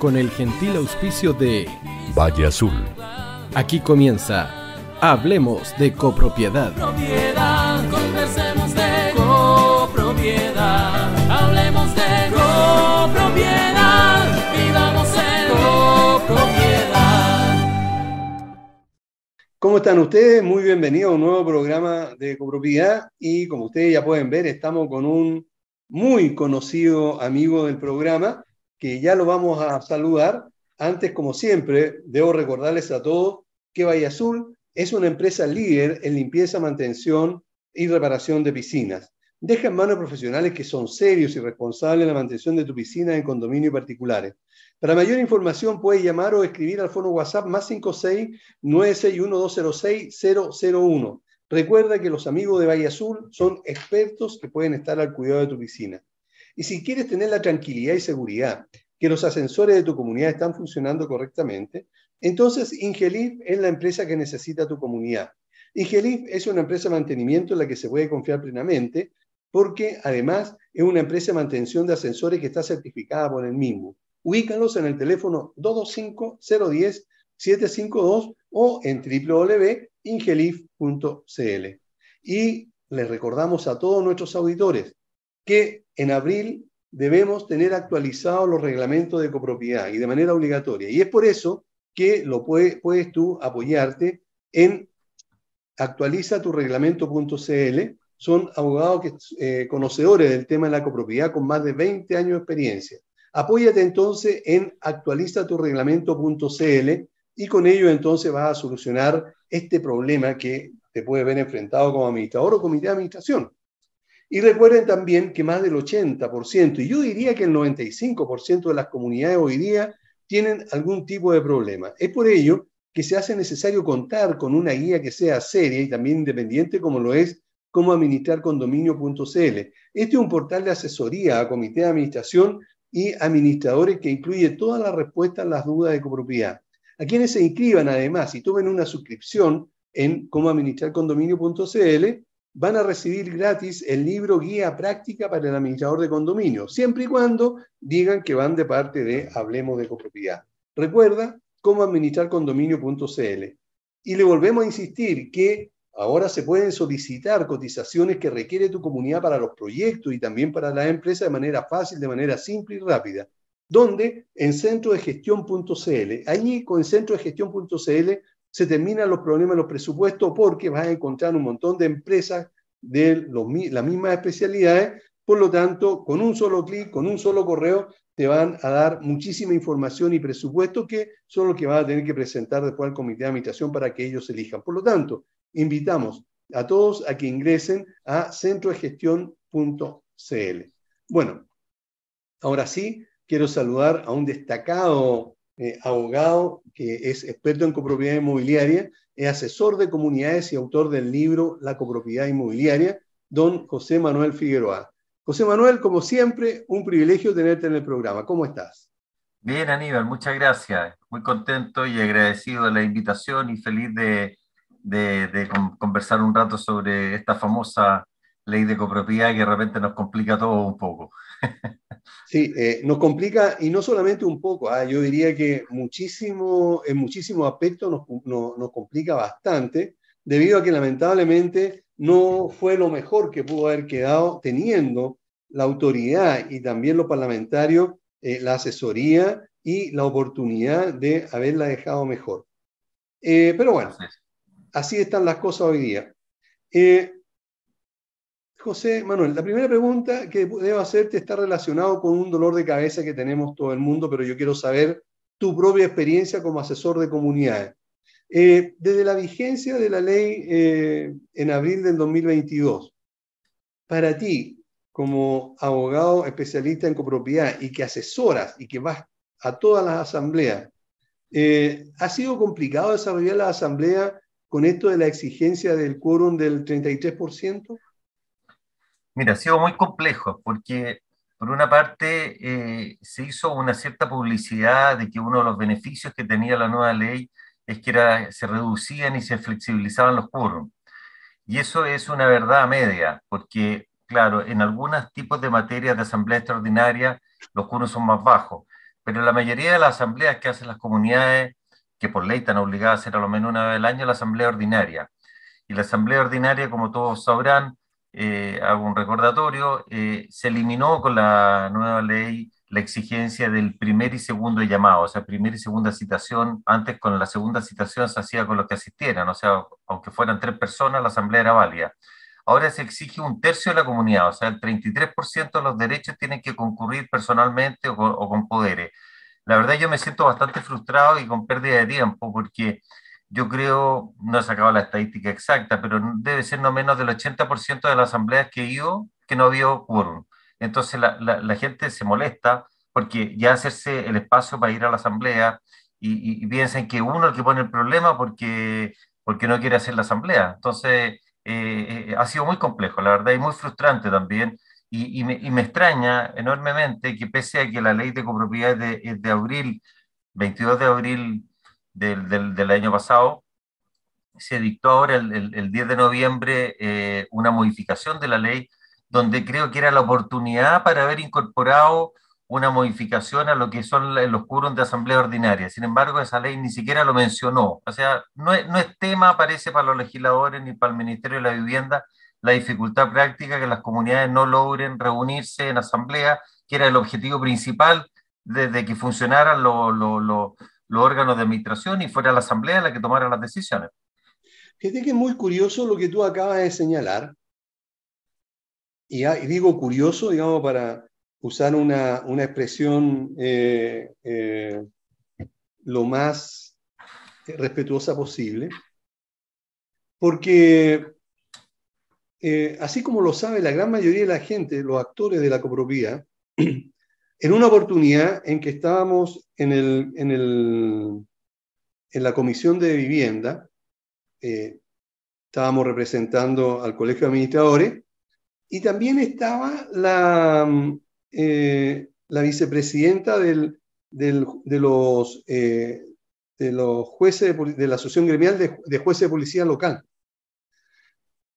con el gentil auspicio de Valle Azul. Aquí comienza Hablemos de copropiedad. Propiedad, conversemos de copropiedad. Hablemos de copropiedad. Vivamos en copropiedad. ¿Cómo están ustedes? Muy bienvenidos a un nuevo programa de copropiedad y como ustedes ya pueden ver, estamos con un muy conocido amigo del programa que ya lo vamos a saludar. Antes, como siempre, debo recordarles a todos que Valle Azul es una empresa líder en limpieza, mantención y reparación de piscinas. Deja en manos profesionales que son serios y responsables en la mantención de tu piscina en condominio particulares. Para mayor información puedes llamar o escribir al fono WhatsApp más 56 961 001. Recuerda que los amigos de Valle Azul son expertos que pueden estar al cuidado de tu piscina. Y si quieres tener la tranquilidad y seguridad que los ascensores de tu comunidad están funcionando correctamente, entonces Ingelif es la empresa que necesita tu comunidad. Ingelif es una empresa de mantenimiento en la que se puede confiar plenamente porque además es una empresa de mantención de ascensores que está certificada por el mismo. Ubícalos en el teléfono 225-010-752 o en www.ingelif.cl. Y les recordamos a todos nuestros auditores que en abril debemos tener actualizados los reglamentos de copropiedad y de manera obligatoria. Y es por eso que lo puedes tú apoyarte en actualiza tu reglamento.cl. Son abogados que, eh, conocedores del tema de la copropiedad con más de 20 años de experiencia. Apóyate entonces en actualiza tu reglamento.cl y con ello entonces vas a solucionar este problema que te puede ver enfrentado como administrador o comité de administración. Y recuerden también que más del 80%, y yo diría que el 95% de las comunidades hoy día tienen algún tipo de problema. Es por ello que se hace necesario contar con una guía que sea seria y también independiente como lo es como administrar condominio.cl. Este es un portal de asesoría a comité de administración y administradores que incluye todas las respuestas a las dudas de copropiedad. A quienes se inscriban además y tomen una suscripción en cómo administrar condominio.cl, van a recibir gratis el libro Guía Práctica para el Administrador de Condominio, siempre y cuando digan que van de parte de Hablemos de Copropiedad. Recuerda cómo administrar condominio.cl. Y le volvemos a insistir que ahora se pueden solicitar cotizaciones que requiere tu comunidad para los proyectos y también para la empresa de manera fácil, de manera simple y rápida. Donde en centrodegestión.cl. Allí con centrodegestión.cl se terminan los problemas de los presupuestos porque vas a encontrar un montón de empresas de las mismas especialidades. Por lo tanto, con un solo clic, con un solo correo, te van a dar muchísima información y presupuesto que son los que van a tener que presentar después al comité de administración para que ellos elijan. Por lo tanto, invitamos a todos a que ingresen a centrodegestión.cl. Bueno, ahora sí, quiero saludar a un destacado eh, abogado que es experto en copropiedad inmobiliaria, es asesor de comunidades y autor del libro La copropiedad inmobiliaria, don José Manuel Figueroa. José Manuel, como siempre, un privilegio tenerte en el programa. ¿Cómo estás? Bien, Aníbal, muchas gracias. Muy contento y agradecido de la invitación y feliz de, de, conversar un rato sobre esta famosa ley de copropiedad que de repente nos complica todo un poco. Sí, eh, nos complica y no solamente un poco, ah, yo diría que muchísimo, en muchísimos aspectos nos, nos, nos, complica bastante, debido a que lamentablemente no fue lo mejor que pudo haber quedado teniendo la autoridad y también los parlamentarios, eh, la asesoría y la oportunidad de haberla dejado mejor. Eh, pero bueno, así están las cosas hoy día. Eh, José Manuel, la primera pregunta que debo hacerte está relacionado con un dolor de cabeza que tenemos todo el mundo, pero yo quiero saber tu propia experiencia como asesor de comunidades. Eh, desde la vigencia de la ley eh, en abril del 2022, para ti, como abogado especialista en copropiedad y que asesoras y que vas a todas las asambleas, eh, ¿ha sido complicado desarrollar la asamblea con esto de la exigencia del quórum del 33%? Mira, ha sido muy complejo porque, por una parte, eh, se hizo una cierta publicidad de que uno de los beneficios que tenía la nueva ley es que se reducían y se flexibilizaban los quórums. Y eso es una verdad media, porque, claro, en algunos tipos de materias de asamblea extraordinaria los quórums son más bajos, pero la mayoría de las asambleas que hacen las comunidades, que por ley están obligadas a hacer a lo menos una vez al año, la asamblea ordinaria. Y la asamblea ordinaria, como todos sabrán, eh, hago un recordatorio, eh, se eliminó con la nueva ley la exigencia del primer y segundo llamado, o sea, primera y segunda citación. Antes con la segunda citación se hacía con los que asistieran, o sea, aunque fueran tres personas, la asamblea era válida. Ahora se exige un tercio de la comunidad, o sea, el 33% de los derechos tienen que concurrir personalmente o con, o con poderes. La verdad yo me siento bastante frustrado y con pérdida de tiempo porque yo creo, no he sacado la estadística exacta, pero debe ser no menos del 80% de las asambleas que he ido que no había quórum. Entonces la, la, la, gente se molesta porque ya hacerse el espacio para ir a la asamblea y, y, y piensan que uno es el que pone el problema porque, porque no quiere hacer la asamblea. Entonces eh, eh, ha sido muy complejo, la verdad, y muy frustrante también. Y, y, me, me, extraña enormemente que pese a que la ley de copropiedad de, de abril, 22 de abril del, del, año pasado, se dictó ahora el, el, el 10 de noviembre eh, una modificación de la ley donde creo que era la oportunidad para haber incorporado una modificación a lo que son los quórums de asamblea ordinaria. Sin embargo, esa ley ni siquiera lo mencionó. O sea, no es, no es tema, parece, para los legisladores ni para el Ministerio de la Vivienda la dificultad práctica que las comunidades no logren reunirse en asamblea, que era el objetivo principal desde que funcionaran los lo, lo, lo órganos de administración y fuera la asamblea la que tomara las decisiones. Fíjate que es muy curioso lo que tú acabas de señalar, y, y digo curioso, digamos, para usar una, una expresión eh, eh, lo más respetuosa posible, porque eh, así como lo sabe la gran mayoría de la gente, los actores de la copropiedad, en una oportunidad en que estábamos en, el, en, el, en la comisión de vivienda, estábamos representando al colegio de administradores, y también estaba la, eh, la vicepresidenta del, del, de, los, eh, de los jueces de, la Asociación Gremial de, Jueces de Policía Local.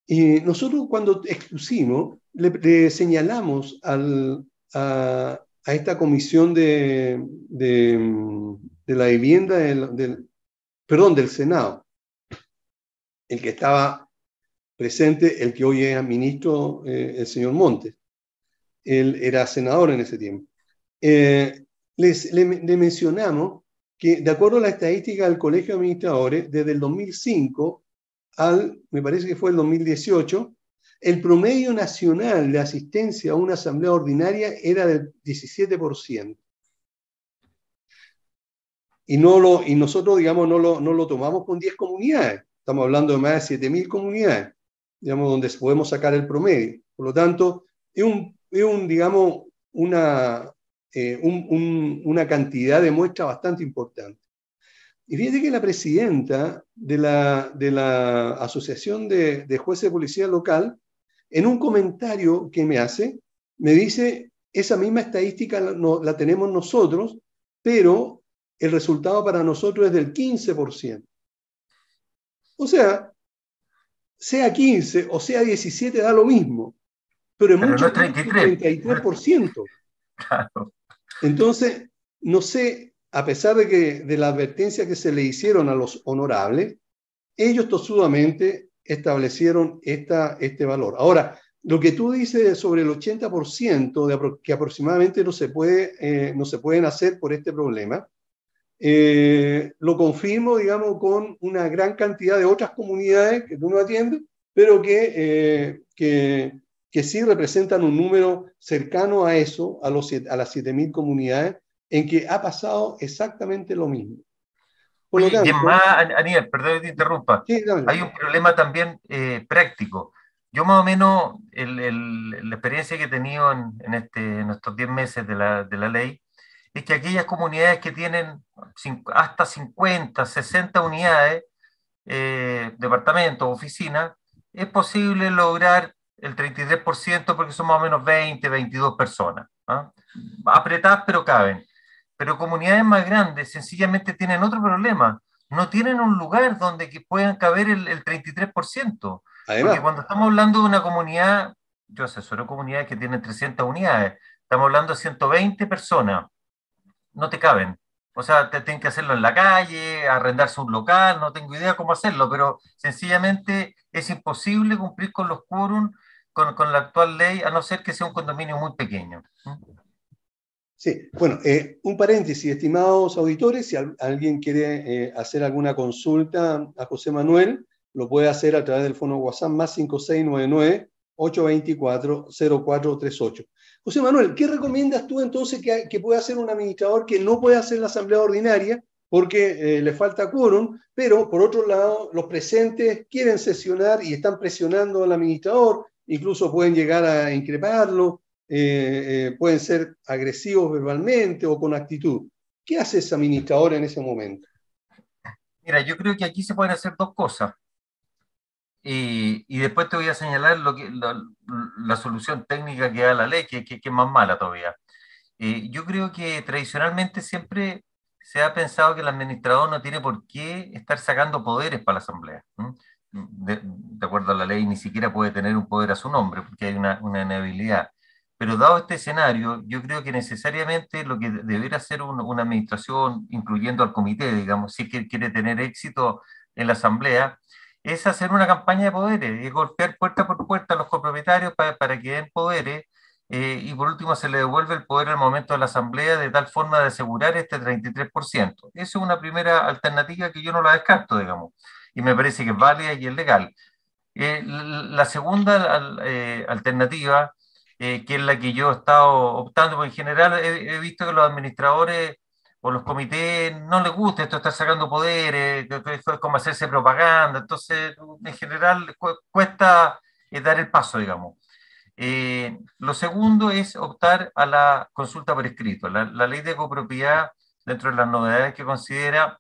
Y nosotros cuando expusimos, le, señalamos al, a, esta comisión de, de, la vivienda del, del, perdón, del Senado, el que estaba presente, el que hoy es ministro, eh, el señor Montes. Él era senador en ese tiempo. Eh, les, le, le, mencionamos que, de acuerdo a la estadística del Colegio de Administradores, desde el 2005 al, me parece que fue el 2018, el promedio nacional de asistencia a una asamblea ordinaria era del 17%. Y, no lo, y nosotros, digamos, no lo, no lo tomamos con 10 comunidades. Estamos hablando de más de 7.000 comunidades, digamos, donde podemos sacar el promedio. Por lo tanto, es un digamos, una, eh, un, un, una cantidad de muestras bastante importante. Y fíjate que la presidenta de la, de la Asociación de, de Jueces de Policía Local, en un comentario que me hace, me dice, esa misma estadística la, no, la tenemos nosotros, pero el resultado para nosotros es del 15%. O sea, sea 15 o sea 17 da lo mismo pero es pero mucho no 33. 33%. Claro. Entonces, no sé, a pesar de, que, de la advertencia que se le hicieron a los honorables, ellos tosudamente establecieron esta, este valor. Ahora, lo que tú dices sobre el 80% de, que aproximadamente no se, puede, eh, no se pueden hacer por este problema, eh, lo confirmo, digamos, con una gran cantidad de otras comunidades que tú no atiendes, pero que, eh, que que sí representan un número cercano a eso, a, los, a las 7.000 comunidades, en que ha pasado exactamente lo mismo. Por lo tanto, y más, Aniel, perdón que te interrumpa, sí, hay un problema también eh, práctico. Yo más o menos, el, el, la experiencia que he tenido en, en, este, en estos 10 meses de la, de la ley, es que aquellas comunidades que tienen hasta 50, 60 unidades, eh, departamentos, oficinas, es posible lograr el 33% porque son más o menos 20, 22 personas. ¿ah? Apretadas pero caben. Pero comunidades más grandes sencillamente tienen otro problema. No tienen un lugar donde que puedan caber el, el 33%. Además. Porque cuando estamos hablando de una comunidad, yo asesoro comunidades que tienen 300 unidades, estamos hablando de 120 personas. no te caben. O sea, te tienen que hacerlo en la calle, arrendarse un local, no tengo idea cómo hacerlo, pero sencillamente es imposible cumplir con los quórum con, con, la actual ley, a no ser que sea un condominio muy pequeño. Sí, bueno, eh, un paréntesis, estimados auditores, si alguien quiere eh, hacer alguna consulta a José Manuel, lo puede hacer a través del fono WhatsApp más 5699-824-0438. José Manuel, ¿qué recomiendas tú entonces que, que pueda hacer un administrador que no puede hacer la asamblea ordinaria porque eh, le falta quórum, pero por otro lado, los presentes quieren sesionar y están presionando al administrador, incluso pueden llegar a increparlo, eh, eh, pueden ser agresivos verbalmente o con actitud. ¿Qué hace ese administrador en ese momento? Mira, yo creo que aquí se pueden hacer dos cosas. Y, y después te voy a señalar lo que, la, la solución técnica que da la ley, que, que, que es más mala todavía. Eh, yo creo que tradicionalmente siempre se ha pensado que el administrador no tiene por qué estar sacando poderes para la asamblea. De, de, acuerdo a la ley, ni siquiera puede tener un poder a su nombre, porque hay una, una inhabilidad. Pero dado este escenario, yo creo que necesariamente lo que debería hacer un, una administración, incluyendo al comité, digamos, si quiere tener éxito en la asamblea, es hacer una campaña de poderes, es golpear puerta por puerta a los copropietarios para, para que den poderes eh, y por último se le devuelve el poder al momento de la asamblea de tal forma de asegurar este 33%. Esa es una primera alternativa que yo no la descarto, digamos, y me parece que es válida y es legal. Eh, la segunda eh, alternativa, que es la que yo he estado optando, porque en general he, he visto que los administradores o los comités no les gusta esto, estar sacando poderes, es como hacerse propaganda, entonces en general cuesta dar el paso, digamos. Eh, lo segundo es optar a la consulta por escrito. La, la, ley de copropiedad, dentro de las novedades que considera,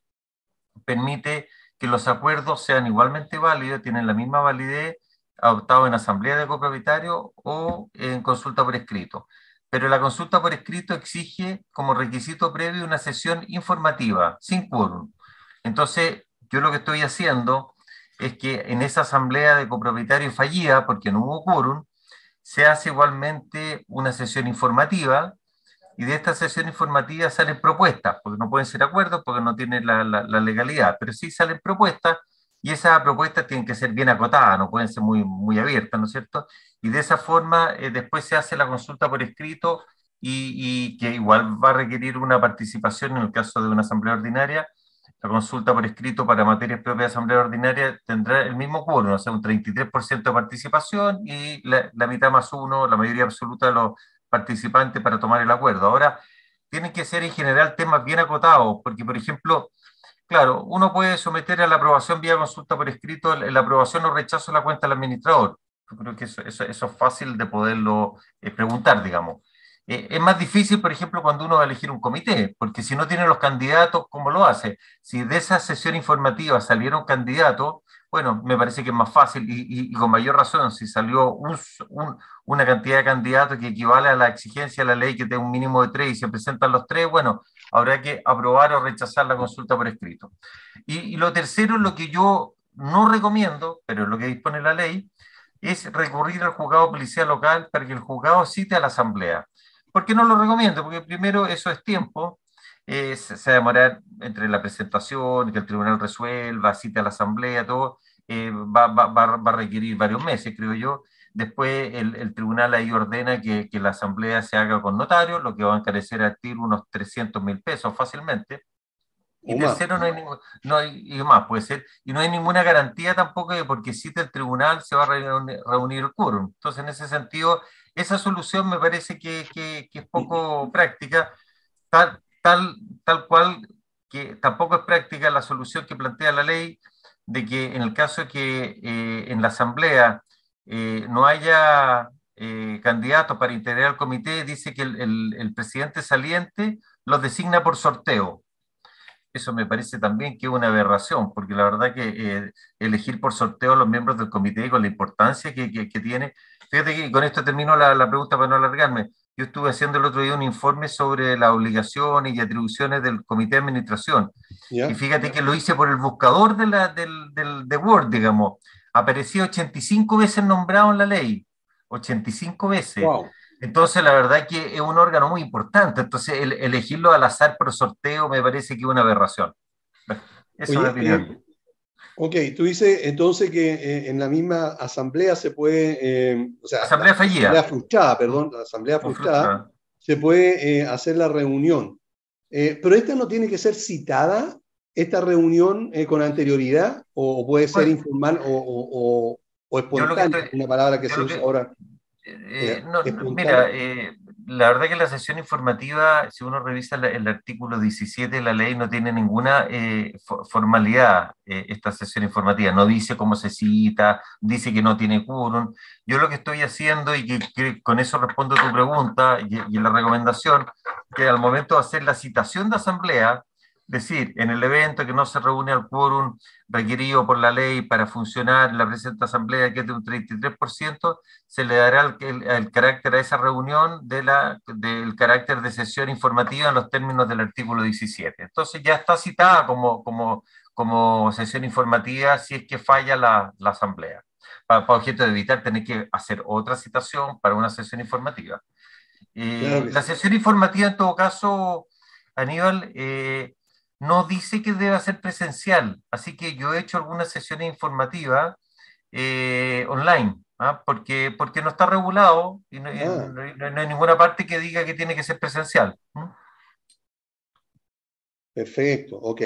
permite que los acuerdos sean igualmente válidos, tienen la misma validez adoptado en asamblea de copropietarios o en consulta por escrito. Pero la consulta por escrito exige como requisito previo una sesión informativa, sin quórum. Entonces, yo lo que estoy haciendo es que en esa asamblea de copropietarios fallida, porque no hubo quórum, se hace igualmente una sesión informativa y de esta sesión informativa salen propuestas, porque no pueden ser acuerdos, porque no tienen la, la, la legalidad, pero sí salen propuestas y esas propuestas tienen que ser bien acotadas, no pueden ser muy, muy abiertas, ¿no es cierto? Y de esa forma eh, después se hace la consulta por escrito y, que igual va a requerir una participación en el caso de una asamblea ordinaria. La consulta por escrito para materias propias de asamblea ordinaria tendrá el mismo quórum, o sea, un 33% de participación y la, la mitad más uno, la mayoría absoluta de los participantes para tomar el acuerdo. Ahora, tienen que ser en general temas bien acotados, porque, por ejemplo, claro, uno puede someter a la aprobación vía consulta por escrito la aprobación o rechazo de la cuenta del administrador. Yo creo que eso, eso, eso es fácil de poderlo eh, preguntar, digamos. Eh, es más difícil, por ejemplo, cuando uno va a elegir un comité, porque si no tiene los candidatos, ¿cómo lo hace? Si de esa sesión informativa salieron candidatos, bueno, me parece que es más fácil y, y, y con mayor razón, si salió un, un, una cantidad de candidatos que equivale a la exigencia de la ley que tenga un mínimo de tres y se presentan los tres, bueno, habrá que aprobar o rechazar la consulta por escrito. Y, lo tercero, lo que yo no recomiendo, pero es lo que dispone la ley, es recurrir al juzgado policial local para que el juzgado cite a la asamblea. ¿Por qué no lo recomiendo? Porque primero eso es tiempo, eh, se, se, va a demorar entre la presentación, que el tribunal resuelva, cite a la asamblea, todo, eh, va, va, va, va, a requerir varios meses, creo yo. Después el, el tribunal ahí ordena que, que, la asamblea se haga con notario, lo que va a encarecer a TIR unos 300 mil pesos fácilmente. Y tercero, no hay, ningún, no hay, y más puede ser, y no hay ninguna garantía tampoco de porque cita el tribunal se va a reunir, reunir el quórum. Entonces, en ese sentido, esa solución me parece que, que, que es poco práctica, tal, tal, tal cual que tampoco es práctica la solución que plantea la ley de que en el caso que eh, en la asamblea eh, no haya eh, candidatos para integrar el comité, dice que el, el, el presidente saliente los designa por sorteo eso me parece también que es una aberración, porque la verdad que eh, elegir por sorteo a los miembros del comité con la importancia que, que, que tiene. Fíjate que con esto termino la, la, pregunta para no alargarme. Yo estuve haciendo el otro día un informe sobre las obligaciones y atribuciones del comité de administración. Yeah. Y fíjate que lo hice por el buscador de, la, del, del, de Word, digamos. Aparecía 85 veces nombrado en la ley. 85 veces. Wow. Entonces, la verdad es que es un órgano muy importante. Entonces, el, elegirlo al azar por sorteo me parece que es una aberración. Esa es la opinión. Eh, ok, tú dices entonces que eh, en la misma asamblea se puede, eh, o sea, asamblea fallida. Asamblea frustrada, perdón, la asamblea frustrada, se puede hacer la reunión. pero esta no tiene que ser citada, esta reunión con anterioridad, o puede ser informal o, o, espontánea, una palabra que se usa ahora. Eh, mira, eh, la verdad que la sesión informativa, si uno revisa el, artículo 17 de la ley, no tiene ninguna eh, formalidad esta sesión informativa. No dice cómo se cita, dice que no tiene quórum. Yo lo que estoy haciendo, y que, con eso respondo a tu pregunta y, y la recomendación, que al momento de hacer la citación de asamblea, decir, en el evento que no se reúne al quórum requerido por la ley para funcionar la presente asamblea, que es de un 33%, se le dará el, carácter a esa reunión de la, del carácter de sesión informativa en los términos del artículo 17. Entonces ya está citada como, como, como sesión informativa si es que falla la, la asamblea, para, objeto de evitar tener que hacer otra citación para una sesión informativa. Eh, la sesión informativa, en todo caso, Aníbal, eh, no dice que deba ser presencial, así que yo he hecho algunas sesiones informativas eh, online, ¿ah? porque, porque no está regulado y no, ah. hay ninguna parte que diga que tiene que ser presencial. Perfecto, ok.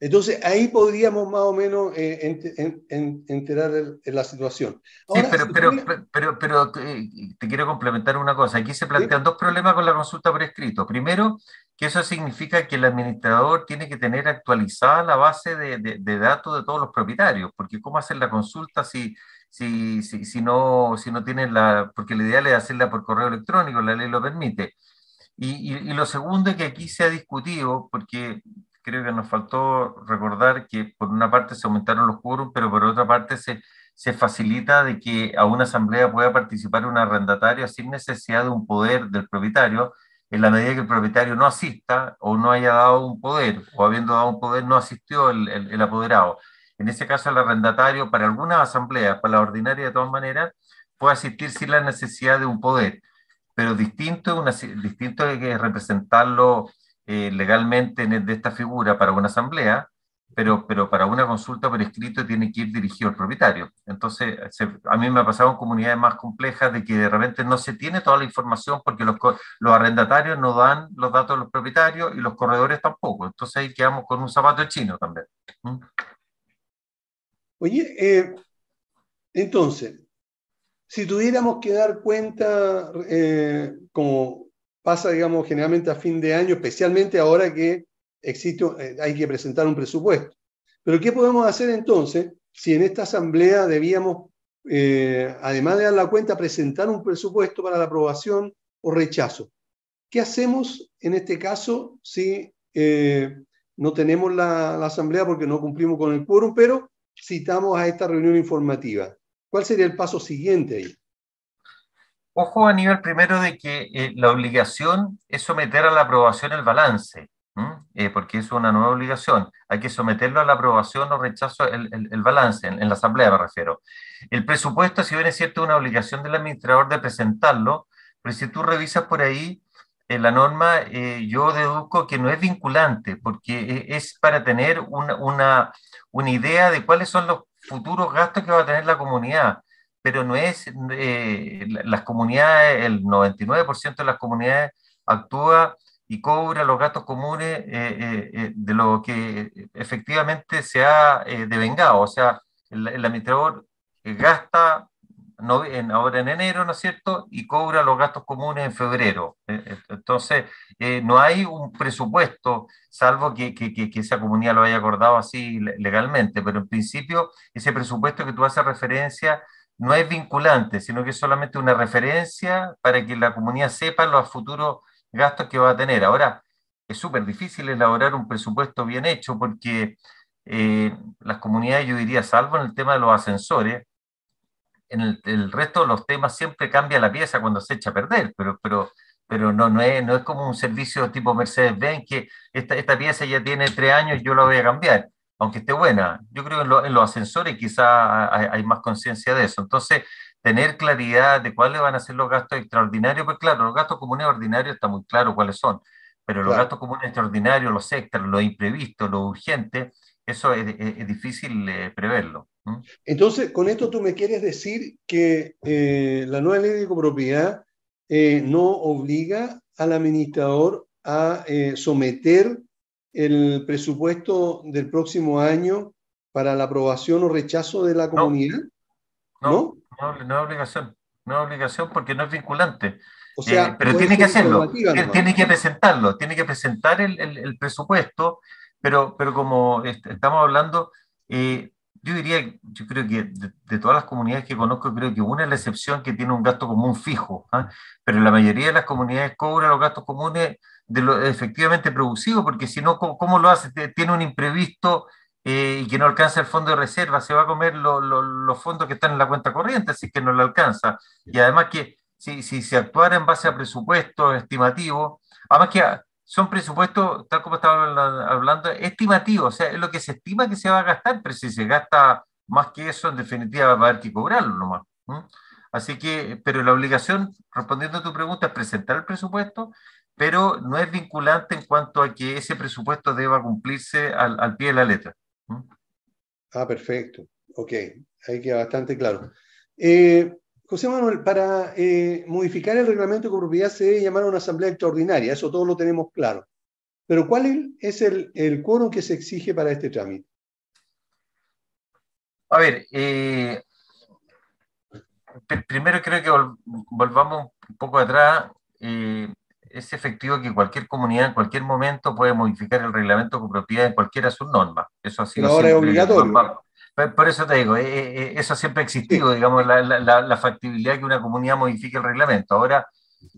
Entonces ahí podríamos más o menos eh, enterar la situación. sí, pero, pero, pero, eh, te quiero complementar una cosa. Aquí se plantean dos problemas con la consulta por escrito. Primero, que eso significa que el administrador tiene que tener actualizada la base de, datos de todos los propietarios, porque ¿cómo hacer la consulta si, si, si, no, si no tienen la... porque la ideal es hacerla por correo electrónico, la ley lo permite. Y, y, lo segundo es que aquí se ha discutido, porque creo que nos faltó recordar que por una parte se aumentaron los quórums, pero por otra parte se, se facilita de que a una asamblea pueda participar un arrendatario sin necesidad de un poder del propietario, en la medida que el propietario no asista o no haya dado un poder, o habiendo dado un poder no asistió el, el, apoderado. En ese caso, el arrendatario, para algunas asambleas, para la ordinaria de todas maneras, puede asistir sin la necesidad de un poder, pero distinto, una, distinto de que representarlo eh, legalmente de esta figura para una asamblea, pero, pero para una consulta por escrito tiene que ir dirigido al propietario. Entonces, a mí me ha pasado en comunidades más complejas de que de repente no se tiene toda la información porque los, los arrendatarios no dan los datos de los propietarios y los corredores tampoco. Entonces ahí quedamos con un zapato chino también. ¿Mm? Oye, eh, entonces, si tuviéramos que dar cuenta eh, como pasa, digamos, generalmente a fin de año, especialmente ahora que existe, eh, hay que presentar un presupuesto. Pero ¿qué podemos hacer entonces si en esta asamblea debíamos, eh, además de dar la cuenta, presentar un presupuesto para la aprobación o rechazo? ¿Qué hacemos en este caso si eh, no tenemos la, la, asamblea porque no cumplimos con el quórum, pero citamos a esta reunión informativa? ¿Cuál sería el paso siguiente ahí? Ojo a nivel primero de que eh, la obligación es someter a la aprobación el balance, eh, porque es una nueva obligación. Hay que someterlo a la aprobación o rechazo el, el, balance, en, la asamblea me refiero. El presupuesto, si bien es cierto, es una obligación del administrador de presentarlo, pero si tú revisas por ahí en la norma, eh, yo deduzco que no es vinculante, porque es para tener una, una, una idea de cuáles son los futuros gastos que va a tener la comunidad pero no es, eh, las comunidades, el 99% de las comunidades actúa y cobra los gastos comunes eh, eh, de lo que efectivamente se ha devengado. O sea, el, administrador gasta no, en, ahora en enero, ¿no es cierto? Y cobra los gastos comunes en febrero. Entonces, no hay un presupuesto, salvo que, que, que, esa comunidad lo haya acordado así legalmente, pero en principio ese presupuesto que tú haces referencia no es vinculante, sino que es solamente una referencia para que la comunidad sepa los futuros gastos que va a tener. Ahora, es súper difícil elaborar un presupuesto bien hecho porque eh, las comunidades, yo diría, salvo en el tema de los ascensores, en el, resto de los temas siempre cambia la pieza cuando se echa a perder, pero, pero, pero no, no, es, no es como un servicio tipo Mercedes-Benz que esta, esta pieza ya tiene tres años yo la voy a cambiar aunque esté buena. Yo creo que en, los ascensores quizá hay, más conciencia de eso. Entonces, tener claridad de cuáles van a ser los gastos extraordinarios, pues claro, los gastos comunes ordinarios está muy claro cuáles son, pero los Claro. gastos comunes extraordinarios, los extras, los imprevistos, los urgentes, eso es, es- es difícil eh, preverlo. Entonces, con esto tú me quieres decir que eh, la nueva ley de copropiedad eh, no obliga al administrador a someter el presupuesto del próximo año para la aprobación o rechazo de la comunidad, No, ¿no? no, no es obligación, no es obligación porque no es vinculante. O sea, Eh, pero tiene que hacerlo, tiene, que presentarlo, tiene que presentar el, el- el presupuesto, pero, pero como est- estamos hablando, eh, yo diría, yo creo que de, de todas las comunidades que conozco, creo que una es la excepción que tiene un gasto común fijo, ¿ah? pero la mayoría de las comunidades cobran los gastos comunes de lo efectivamente producido, porque si no, ¿cómo, cómo lo hace? Tiene un imprevisto eh, y que no alcanza el fondo de reserva, se va a comer lo- lo- los fondos que están en la cuenta corriente, así que no lo alcanza. Y además que si, si se actuara en base a presupuestos estimativos, además que son presupuestos, tal como estaba habla- hablando, estimativos, o sea, es lo que se estima que se va a gastar, pero si se gasta más que eso, en definitiva va a haber que cobrarlo nomás. ¿m? Así que, pero la obligación, respondiendo a tu pregunta, es presentar el presupuesto, pero no es vinculante en cuanto a que ese presupuesto deba cumplirse al, al pie de la letra. ¿m? Ah, perfecto. Ok, ahí queda bastante claro. Eh, José Manuel, para eh, modificar el reglamento de copropiedad se debe llamar a una asamblea extraordinaria, eso todos lo tenemos claro. Pero ¿cuál es el, el quórum que se exige para este trámite? A ver, eh, pr- primero creo que vol- volvamos un poco atrás. eh, es efectivo que cualquier comunidad en cualquier momento puede modificar el reglamento de copropiedad en cualquiera de sus normas. Eso ha sido Pero ahora es obligatorio. Por eso te digo, eh, eh, eso siempre ha existido, digamos, la, la- la- factibilidad que una comunidad modifique el reglamento. Ahora,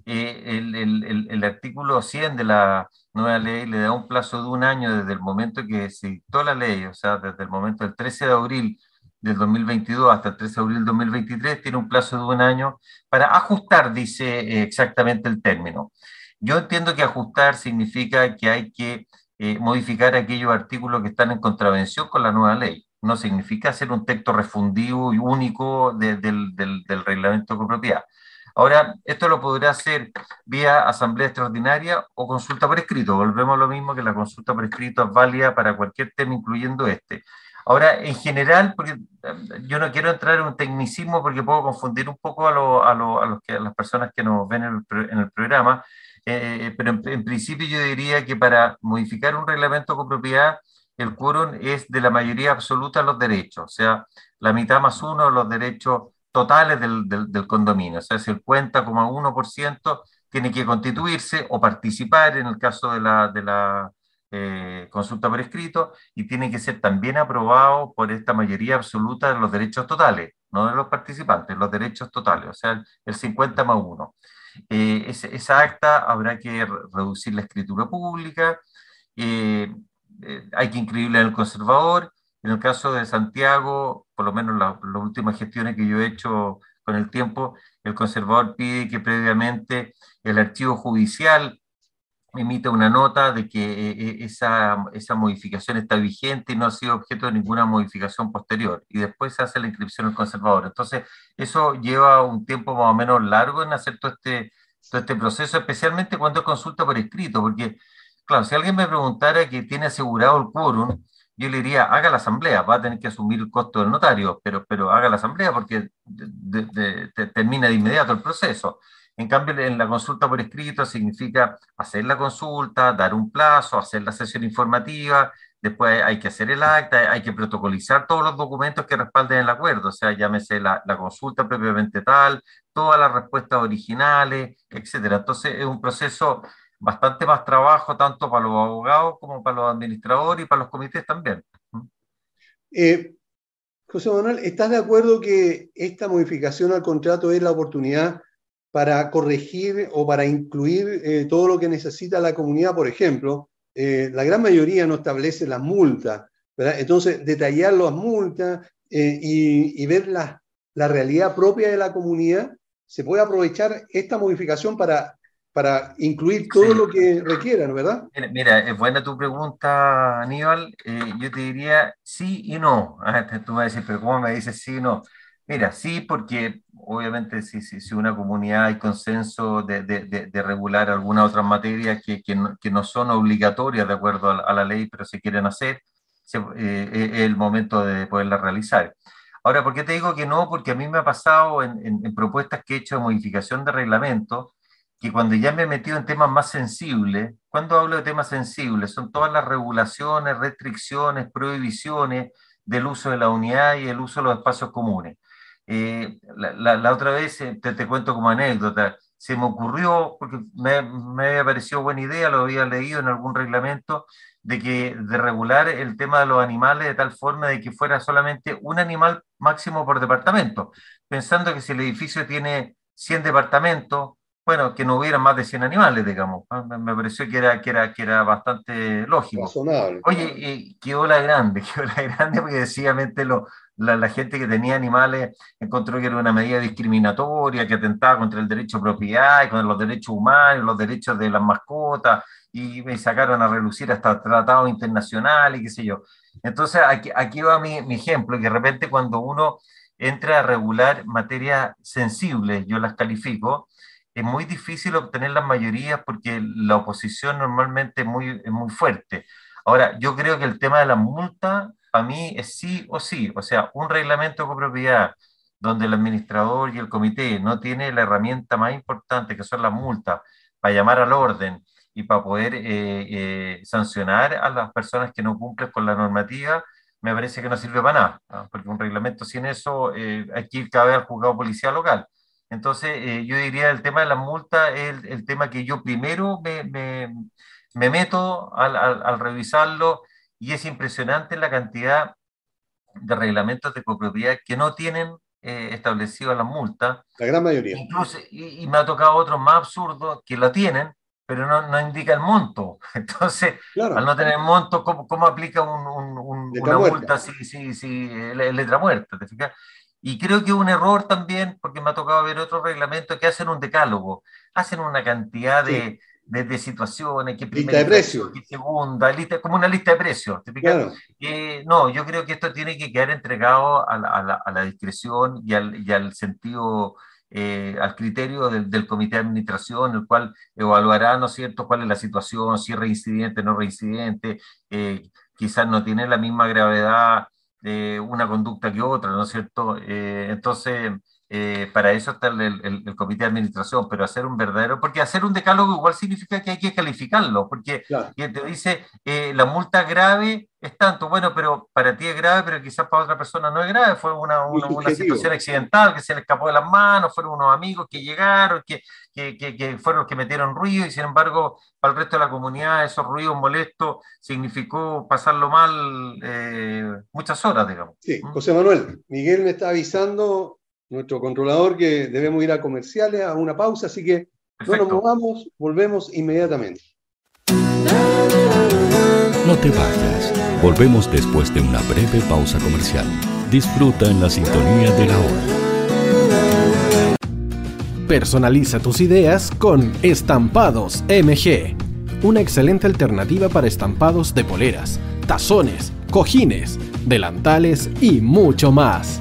eh, el, el- el- el artículo 100 de la nueva ley le da un plazo de un año desde el momento que se dictó la ley, o sea, desde el momento del 13 de abril del 2022 hasta el 13 de abril del 2023, tiene un plazo de un año para ajustar, dice eh, exactamente el término. Yo entiendo que ajustar significa que hay que eh, modificar aquellos artículos que están en contravención con la nueva ley. No significa hacer un texto refundido y único de- del, del- reglamento de copropiedad. Ahora, esto lo podrá hacer vía asamblea extraordinaria o consulta por escrito. Volvemos a lo mismo que la consulta por escrito es válida para cualquier tema, incluyendo este. Ahora, en general, porque eh, yo no quiero entrar en un tecnicismo porque puedo confundir un poco a, lo- a lo- a los que, a las personas que nos ven en el, pro- en el programa, eh, pero en, en principio yo diría que para modificar un reglamento con propiedad, el quórum es de la mayoría absoluta de los derechos, o sea, la mitad más uno de los derechos totales del, del, del condominio, o sea, si el cuenta como 1% tiene que constituirse o participar en el caso de la, de la eh, consulta por escrito y tiene que ser también aprobado por esta mayoría absoluta de los derechos totales, no de los participantes, los derechos totales, o sea, el, el 50 más 1. Eh, esa acta habrá que re- reducir la escritura pública, eh, eh, hay que inscribirla en el conservador. En el caso de Santiago, por lo menos la- las últimas gestiones que yo he hecho con el tiempo, el conservador pide que previamente el archivo judicial emita una nota de que eh, eh, esa, esa modificación está vigente y no ha sido objeto de ninguna modificación posterior. Y después se hace la inscripción el conservador. Entonces, eso lleva un tiempo más o menos largo en hacer todo este, todo este proceso, especialmente cuando es consulta por escrito, porque, claro, si alguien me preguntara que tiene asegurado el quórum, yo le diría, haga la asamblea, va a tener que asumir el costo del notario, pero, pero haga la asamblea porque de- de- de- termina de inmediato el proceso. En cambio, en la consulta por escrito significa hacer la consulta, dar un plazo, hacer la sesión informativa, después hay que hacer el acta, hay que protocolizar todos los documentos que respalden el acuerdo, o sea, llámese la, la consulta propiamente tal, todas las respuestas originales, etcétera. Entonces, es un proceso bastante más trabajo tanto para los abogados como para los administradores y para los comités también. Eh, José Manuel, ¿estás de acuerdo que esta modificación al contrato es la oportunidad para corregir o para incluir eh, todo lo que necesita la comunidad? Por ejemplo, eh, la gran mayoría no establece las multas, ¿verdad? Entonces, detallar las multas y, y ver la, la realidad propia de la comunidad, se puede aprovechar esta modificación para, para incluir todo Sí. lo que requieran, ¿verdad? Mira, es buena tu pregunta, Aníbal. Eh, yo te diría sí y no. Ah, Tú me a decir, pero ¿cómo me dices sí y no? Mira, sí, porque obviamente si, si, una comunidad hay consenso de, de, de, regular algunas otras materias que, que, no, que, no, son obligatorias de acuerdo a, la ley, pero se quieren hacer, eh, es el momento de poderla realizar. Ahora, ¿por qué te digo que no? Porque a mí me ha pasado en, en, propuestas que he hecho de modificación de reglamento, que cuando ya me he metido en temas más sensibles, cuando hablo de temas sensibles, son todas las regulaciones, restricciones, prohibiciones del uso de la unidad y el uso de los espacios comunes. Eh, la, la, otra vez, eh, te, te, cuento como anécdota, se me ocurrió, porque me, me había parecido buena idea, lo había leído en algún reglamento, de que de regular el tema de los animales de tal forma de que fuera solamente un animal máximo por departamento, pensando que si el edificio tiene 100 departamentos, bueno, que no hubiera más de 100 animales, digamos. Me pareció que era, que era, que era bastante lógico. Razonable. Oye, qué ola grande, qué ola grande, porque sencillamente lo, la, la, gente que tenía animales encontró que era una medida discriminatoria, que atentaba contra el derecho a propiedad, y contra los derechos humanos, los derechos de las mascotas, y me sacaron a relucir hasta tratados internacionales, y qué sé yo. Entonces, aquí, aquí va mi, mi ejemplo, que de repente cuando uno entra a regular materias sensibles, yo las califico, es muy difícil obtener las mayorías porque la oposición normalmente es muy, es muy fuerte. Ahora, yo creo que el tema de la multa, para mí, es sí o sí. O sea, un reglamento de copropiedad donde el administrador y el comité no tiene la herramienta más importante, que son las multas, para llamar al orden y para poder eh, eh, sancionar a las personas que no cumplen con la normativa, me parece que no sirve para nada, porque un reglamento sin eso eh, cada vez al juzgado policial local. Entonces, eh, yo diría el tema de la multa es el, tema que yo primero me, me, me meto al, al, revisarlo y es impresionante la cantidad de reglamentos de copropiedad que no tienen eh, establecido la multa. La gran mayoría. Incluso, y, me ha tocado otros más absurdos que lo tienen, pero no, no indica el monto. Entonces, al no tener monto, ¿cómo, cómo aplica un, un, una multa si, si, si, letra muerta? ¿te fijas? Y creo que un error también, porque me ha tocado ver otros reglamentos que hacen un decálogo, hacen una cantidad de, de, situaciones, que lista de precios, que segunda, lista, como una lista de precios. Eh, no, yo creo que esto tiene que quedar entregado a la, a la, a la discreción y al, y al sentido, eh, al criterio del, del, comité de administración, el cual evaluará, ¿no es cierto?, cuál es la situación, si es reincidente, no reincidente, eh, quizás no tiene la misma gravedad eh, una conducta que otra, ¿no es cierto? Eh, entonces, eh, para eso está el, el, comité de administración, pero hacer un verdadero, porque hacer un decálogo igual significa que hay que calificarlo, porque quien te dice la multa grave es tanto, bueno, pero para ti es grave, pero quizás para otra persona no es grave, fue una, una, una situación accidental que se le escapó de las manos, fueron unos amigos que llegaron, que, que, que, fueron los que metieron ruido y sin embargo para el resto de la comunidad esos ruidos molestos significó pasarlo mal eh, muchas horas, digamos. Sí, ¿Mm? José Manuel, Miguel me está avisando, nuestro controlador, que debemos ir a comerciales, a una pausa, así que no nos movamos, volvemos inmediatamente. No te vayas, volvemos después de una breve pausa comercial. Disfruta en la sintonía de la hora. Personaliza tus ideas con Estampados MG, una excelente alternativa para estampados de poleras, tazones, cojines, delantales y mucho más.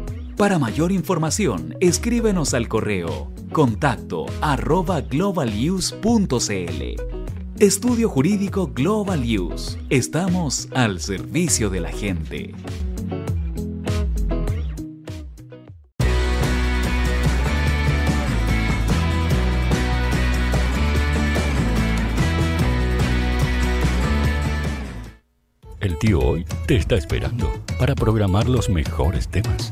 Para mayor información, escríbenos al correo contacto globalnews.cl. Estudio Jurídico Global News. Estamos al servicio de la gente. El tío hoy te está esperando para programar los mejores temas.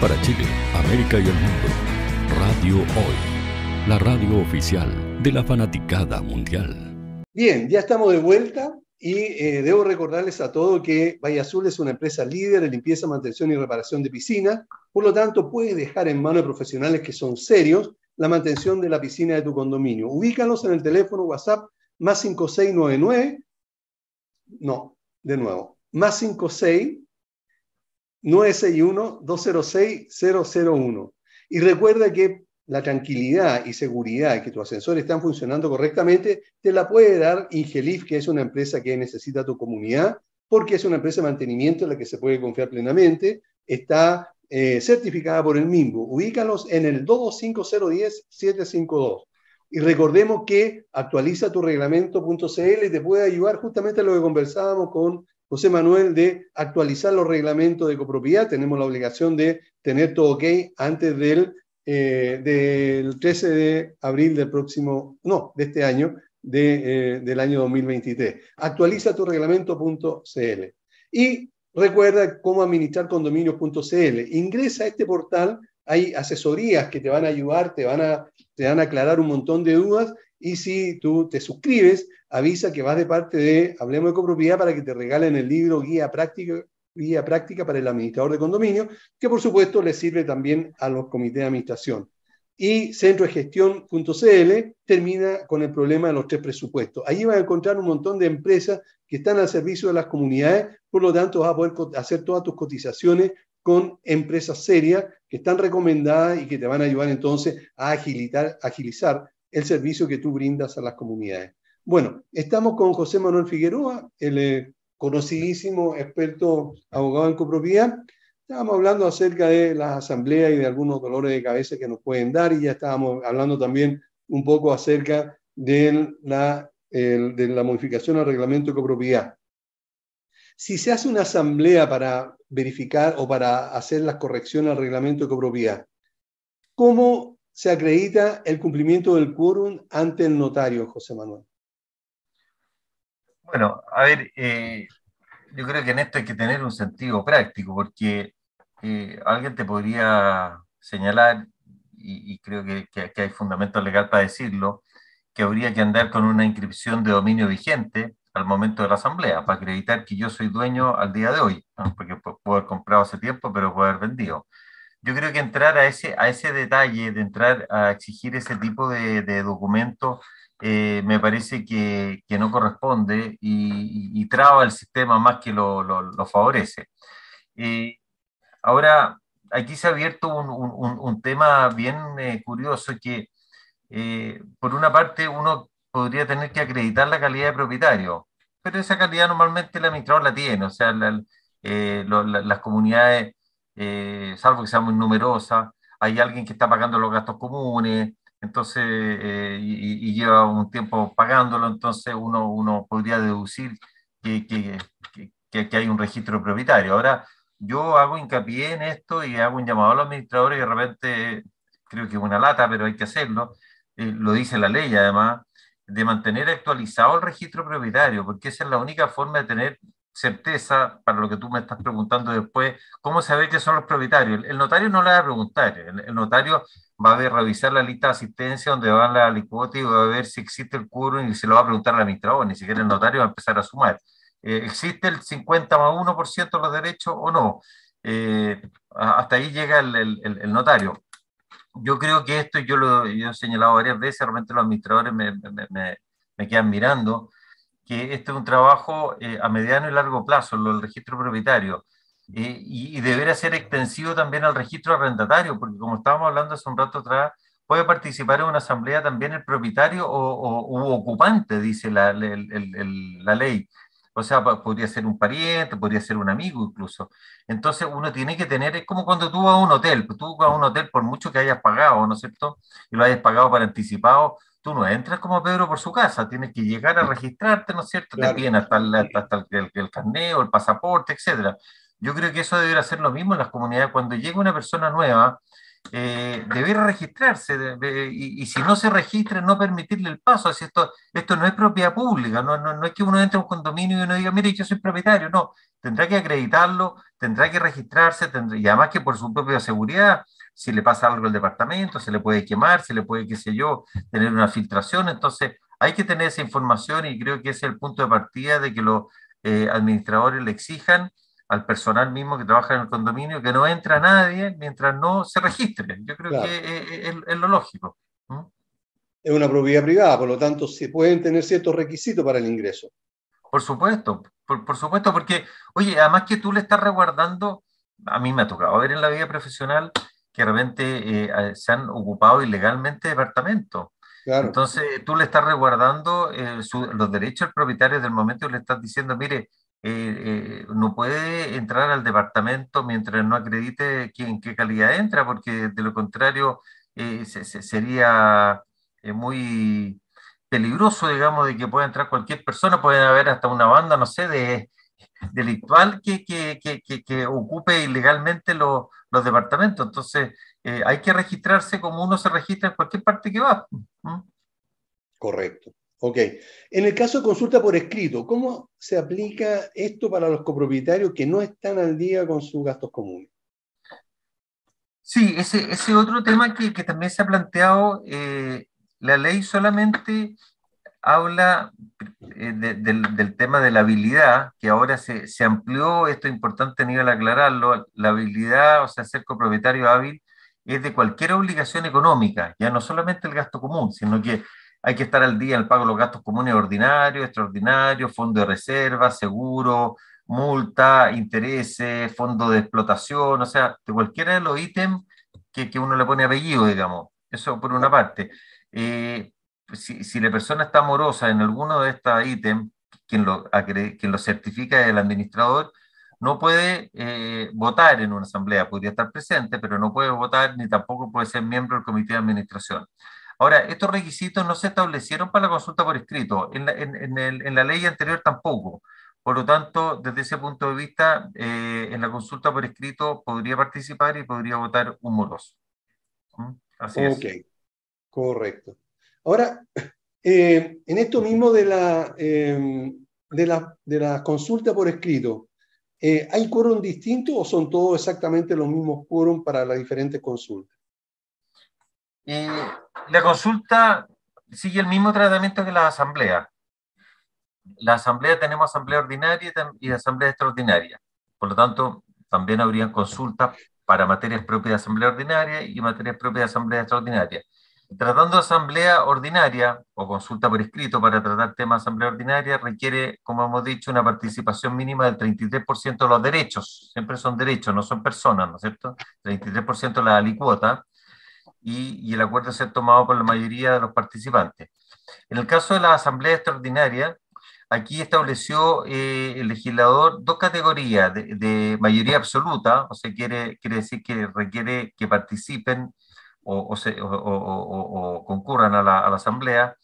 Para Chile, América y el mundo, Radio Hoy, la radio oficial de la fanaticada mundial. Bien, ya estamos de vuelta y eh, debo recordarles a todos que Valle Azul es una empresa líder en limpieza, mantención y reparación de piscinas. Por lo tanto, puedes dejar en manos de profesionales que son serios la mantención de la piscina de tu condominio. Ubícalos en el teléfono WhatsApp más 5699. No, de nuevo. Más 56 961-206-001. Y recuerda que la tranquilidad y seguridad que tu ascensor están funcionando correctamente te la puede dar Ingelif, que es una empresa que necesita tu comunidad, porque es una empresa de mantenimiento en la que se puede confiar plenamente. Está eh, certificada por el MIMBO. Ubícalos en el 225-010-752. Y recordemos que actualiza tu reglamento.cl y te puede ayudar justamente a lo que conversábamos con José Manuel, de actualizar los reglamentos de copropiedad. Tenemos la obligación de tener todo ok antes del, eh, del 13 de abril del próximo, no, de este año, de, eh, del año 2023. Actualiza tu reglamento.cl. Y recuerda cómo administrar condominios.cl. Ingresa a este portal, hay asesorías que te van a ayudar, te van a, te van a aclarar un montón de dudas y si tú te suscribes, avisa que vas de parte de Hablemos de Copropiedad para que te regalen el libro Guía Práctica, Guía Práctica para el Administrador de Condominio, que por supuesto le sirve también a los comités de administración. y centro de gestión.cl termina con el problema de los tres presupuestos. Ahí van a encontrar un montón de empresas que están al servicio de las comunidades, por lo tanto vas a poder hacer todas tus cotizaciones con empresas serias que están recomendadas y que te van a ayudar entonces a agilizar el servicio que tú brindas a las comunidades. Bueno, estamos con José Manuel Figueroa, el eh, conocidísimo experto abogado en copropiedad. Estábamos hablando acerca de las asambleas y de algunos dolores de cabeza que nos pueden dar y ya estábamos hablando también un poco acerca de la, de la modificación al reglamento de copropiedad. Si se hace una asamblea para verificar o para hacer las correcciones al reglamento de copropiedad, ¿cómo se acredita el cumplimiento del quórum ante el notario, José Manuel? Bueno, a ver, eh, yo creo que en esto hay que tener un sentido práctico, porque alguien te podría señalar, y, creo que, que, hay fundamento legal para decirlo, que habría que andar con una inscripción de dominio vigente al momento de la asamblea, para acreditar que yo soy dueño al día de hoy, porque puedo haber comprado hace tiempo, pero puedo haber vendido. Yo creo que entrar a ese, a ese detalle de entrar a exigir ese tipo de, de documento eh, me parece que, que, no corresponde y, y, traba el sistema más que lo, lo, lo favorece. Eh, Ahora, aquí se ha abierto un, tema bien eh, curioso que, eh, por una parte, uno podría tener que acreditar la calidad de propietario, pero esa calidad normalmente el administrador la tiene, o sea, eh, las comunidades, salvo que sean muy numerosas, hay alguien que está pagando los gastos comunes, entonces, y, lleva un tiempo pagándolo, entonces uno, uno podría deducir que, que, que hay un registro propietario. Ahora, yo hago hincapié en esto y hago un llamado a los administradores y de repente creo que es una lata, pero hay que hacerlo, eh, lo dice la ley además, de mantener actualizado el registro propietario, porque esa es la única forma de tener certeza para lo que tú me estás preguntando después, cómo saber qué son los propietarios. El, notario no le va a preguntar, el, notario va a revisar la lista de asistencia donde van la alicuotas y va a ver si existe el quórum y se lo va a preguntar al administrador, ni siquiera el notario va a empezar a sumar. Eh, ¿Existe el 50 más 1% de los derechos o no? Eh, hasta ahí llega el, notario. Yo creo que esto, yo lo he señalado varias veces, realmente los administradores me, me, me, quedan mirando, que este es un trabajo eh, a mediano y largo plazo, el registro propietario, y, y, deberá ser extensivo también al registro arrendatario, porque como estábamos hablando hace un rato atrás, puede participar en una asamblea también el propietario o, o ocupante, dice la, la ley. O sea, podría ser un pariente, podría ser un amigo incluso. Entonces uno tiene que tener, es como cuando tú vas a un hotel, pues tú vas a un hotel por mucho que hayas pagado, ¿no es cierto? Y lo hayas pagado para anticipado, tú no entras como Pedro por su casa, tienes que llegar a registrarte, ¿no es cierto? Te piden hasta, el, hasta el, el, carneo, el pasaporte, etcétera. Yo creo que eso debería ser lo mismo en las comunidades. Cuando llega una persona nueva, eh, debiera registrarse y, si no se registra, no permitirle el paso. Así esto, esto no es propiedad pública, no, no, no, es que uno entre a un condominio y uno diga, mire, yo soy propietario, no, tendrá que acreditarlo, tendrá que registrarse, tendrá, y además que por su propia seguridad, si le pasa algo al departamento, se le puede quemar, se le puede, qué sé yo, tener una filtración, entonces hay que tener esa información y creo que ese es el punto de partida de que los eh, administradores le exijan al personal mismo que trabaja en el condominio que no entra nadie mientras no se registre. Yo creo que es, lo lógico. Es una propiedad privada, por lo tanto, se pueden tener ciertos requisitos para el ingreso. Por supuesto, por, supuesto, porque, oye, además que tú le estás resguardando, a mí me ha tocado ver en la vida profesional que de repente eh, se han ocupado ilegalmente departamentos. Entonces, tú le estás resguardando eh, los derechos del propietario del momento y le estás diciendo, mire, eh, eh, no puede entrar al departamento mientras no acredite en qué calidad entra, porque de lo contrario eh, sería muy peligroso, digamos, de que pueda entrar cualquier persona, puede haber hasta una banda, no sé, de delictual que, que, que, que ocupe ilegalmente los departamentos. Entonces, hay que registrarse como uno se registra en cualquier parte que va. Correcto. Ok. En el caso de consulta por escrito, ¿cómo se aplica esto para los copropietarios que no están al día con sus gastos comunes? Sí, ese, ese otro tema que, que también se ha planteado, eh, la ley solamente habla eh, del, tema de la habilidad, que ahora se, se, amplió, esto es importante a nivel aclararlo, la habilidad, o sea, ser copropietario hábil, es de cualquier obligación económica, ya no solamente el gasto común, sino que hay que estar al día en el pago de los gastos comunes ordinarios, extraordinarios, fondo de reserva, seguro, multa, intereses, fondo de explotación, o sea, de cualquiera de los ítems que, que uno le pone apellido, digamos. Eso por una parte. Eh, si, si, la persona está morosa en alguno de estos ítems, quien lo, quien lo certifica es el administrador, no puede eh, votar en una asamblea, podría estar presente, pero no puede votar ni tampoco puede ser miembro del comité de administración. Ahora, estos requisitos no se establecieron para la consulta por escrito, en la, en, el, en la ley anterior tampoco. Por lo tanto, desde ese punto de vista, eh, en la consulta por escrito podría participar y podría votar un moroso. ¿Mm? Así ok, correcto. Ahora, eh, en esto mismo de la, eh, de, la, de la consulta por escrito, ¿hay quórum distinto o son todos exactamente los mismos quórum para las diferentes consultas? la consulta sigue el mismo tratamiento que la asamblea la asamblea tenemos asamblea ordinaria y asamblea extraordinaria. Por lo tanto, también habrían consultas para materias propias de asamblea ordinaria y materias propias de asamblea extraordinaria. Tratando de asamblea ordinaria o consulta por escrito para tratar temas de asamblea ordinaria requiere, como hemos dicho, una participación mínima del 33% de los derechos. Siempre son derechos, no son personas, ¿no es cierto? 33% de la alicuota y, y el acuerdo ser tomado por la mayoría de los participantes. En el caso de la asamblea extraordinaria, aquí estableció eh, el legislador dos categorías de, mayoría absoluta, o sea, quiere, quiere decir que requiere que participen o, o, concurran a la, asamblea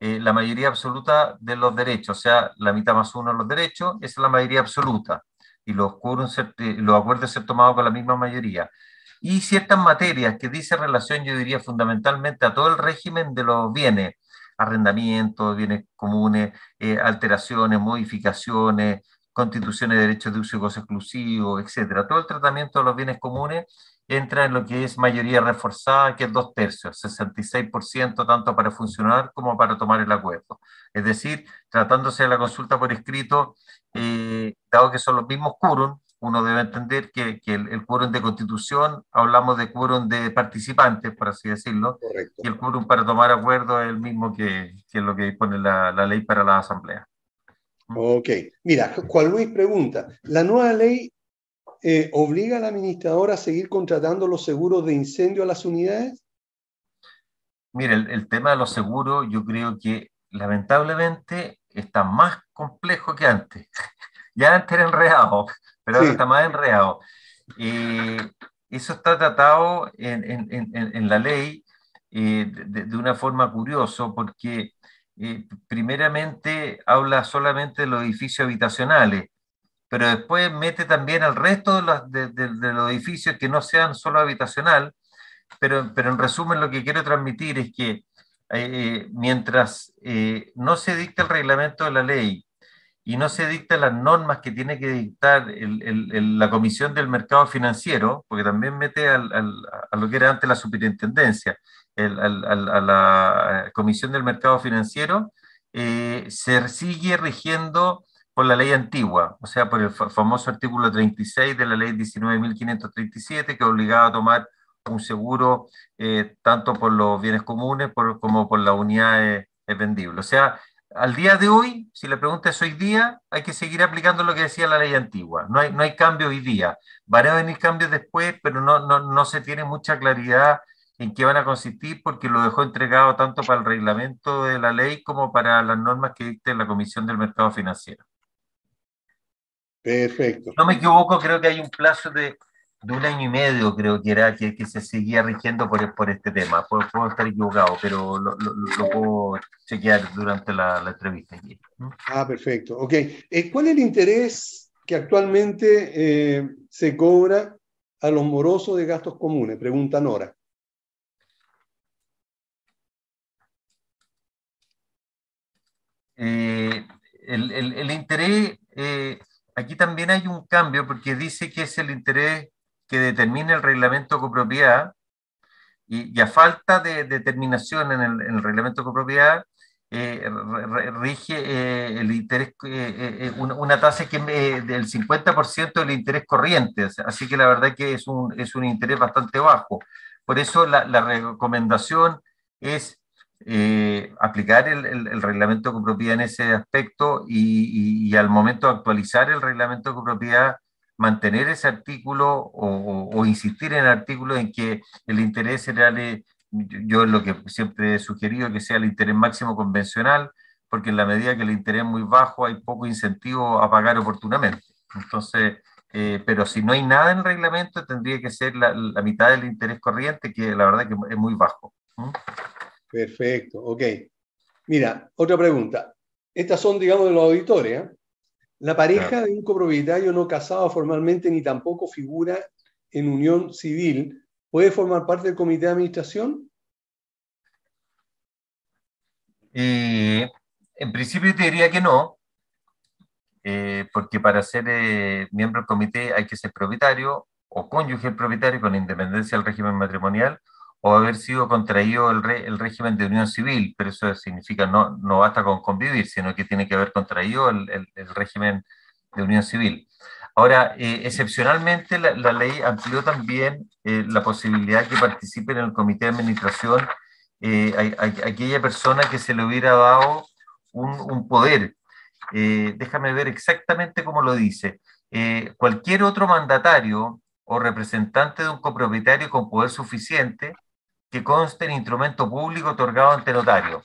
eh, la mayoría absoluta de los derechos, o sea, la mitad más uno de los derechos, es la mayoría absoluta, y los, eh, los acuerdos ser tomados con la misma mayoría. Y ciertas materias que dice relación, yo diría fundamentalmente a todo el régimen de los bienes, arrendamientos, bienes comunes, eh, alteraciones, modificaciones, constituciones de derechos de uso y gozo exclusivo, etcétera. Todo el tratamiento de los bienes comunes entra en lo que es mayoría reforzada, que es dos tercios, 66% tanto para funcionar como para tomar el acuerdo. Es decir, tratándose de la consulta por escrito, eh, dado que son los mismos quórum, uno debe entender que, que el, quórum de constitución, hablamos de quórum de participantes, por así decirlo, y el quórum para tomar acuerdo es el mismo que, que lo que dispone la, la, ley para la asamblea. Ok, mira, Juan Luis pregunta, ¿la nueva ley eh, obliga al administrador a seguir contratando los seguros de incendio a las unidades? Mira, el, el tema de los seguros yo creo que lamentablemente está más complejo que antes. ya antes era enredado, pero ahora está más enredado. eso está tratado en, en, en, la ley eh, de, de, una forma curiosa, porque eh, primeramente habla solamente de los edificios habitacionales, pero después mete también al resto de los, de, de los edificios que no sean solo habitacional, pero, pero en resumen lo que quiero transmitir es que eh, mientras no se dicta el reglamento de la ley y no se dictan las normas que tiene que dictar el, el, la Comisión del Mercado Financiero, porque también mete al, al, a lo que era antes la superintendencia, el, a la Comisión del Mercado Financiero, eh, se sigue rigiendo por la ley antigua, o sea, por el famoso artículo 36 de la ley 19.537, que obligaba a tomar un seguro eh, tanto por los bienes comunes por, como por las unidades vendibles. O sea, al día de hoy, si la pregunta es hoy día, hay que seguir aplicando lo que decía la ley antigua. No hay, no hay cambio hoy día. Van a venir cambios después, pero no, no, no se tiene mucha claridad en qué van a consistir porque lo dejó entregado tanto para el reglamento de la ley como para las normas que dicte la Comisión del Mercado Financiero. Perfecto. No me equivoco, creo que hay un plazo de de un año y medio, creo que era, que, que se seguía rigiendo por, por este tema. Puedo, puedo, estar equivocado, pero lo, lo, lo puedo chequear durante la, la entrevista. Aquí. Ah, perfecto. Ok. Eh, ¿Cuál es el interés que actualmente eh, se cobra a los morosos de gastos comunes? Pregunta Nora. Eh, el, el, el, interés, aquí también hay un cambio porque dice que es el interés que determine el reglamento copropiedad y, a falta de determinación en el, reglamento copropiedad, eh, rige eh, el interés, eh, una, tasa que del 50% del interés corriente, así que la verdad que es un, es un interés bastante bajo. por eso la, recomendación es eh, aplicar el, reglamento de copropiedad en ese aspecto y, al momento de actualizar el reglamento de copropiedad, mantener ese artículo o, insistir en el artículo en que el interés general, yo, es lo que siempre he sugerido, que sea el interés máximo convencional, porque en la medida que el interés es muy bajo hay poco incentivo a pagar oportunamente. Entonces, eh, pero si no hay nada en el reglamento, tendría que ser la, mitad del interés corriente, que la verdad que es muy bajo. Perfecto, ok. Mira, otra pregunta. Estas son, digamos, de los auditores. ¿eh? La pareja de un copropietario no casado formalmente ni tampoco figura en unión civil, ¿puede formar parte del comité de administración? Eh, en principio te diría que no, eh, porque para ser eh, miembro del comité hay que ser propietario o cónyuge propietario con independencia del régimen matrimonial o haber sido contraído el, el régimen de unión civil, pero eso significa no, no basta con convivir, sino que tiene que haber contraído el, el, régimen de unión civil. Ahora, eh, excepcionalmente la, la, ley amplió también la posibilidad que participe en el comité de administración aquella persona que se le hubiera dado un, un poder eh, déjame ver exactamente cómo lo dice, eh, cualquier otro mandatario o representante de un copropietario con poder suficiente que conste en instrumento público otorgado ante notario.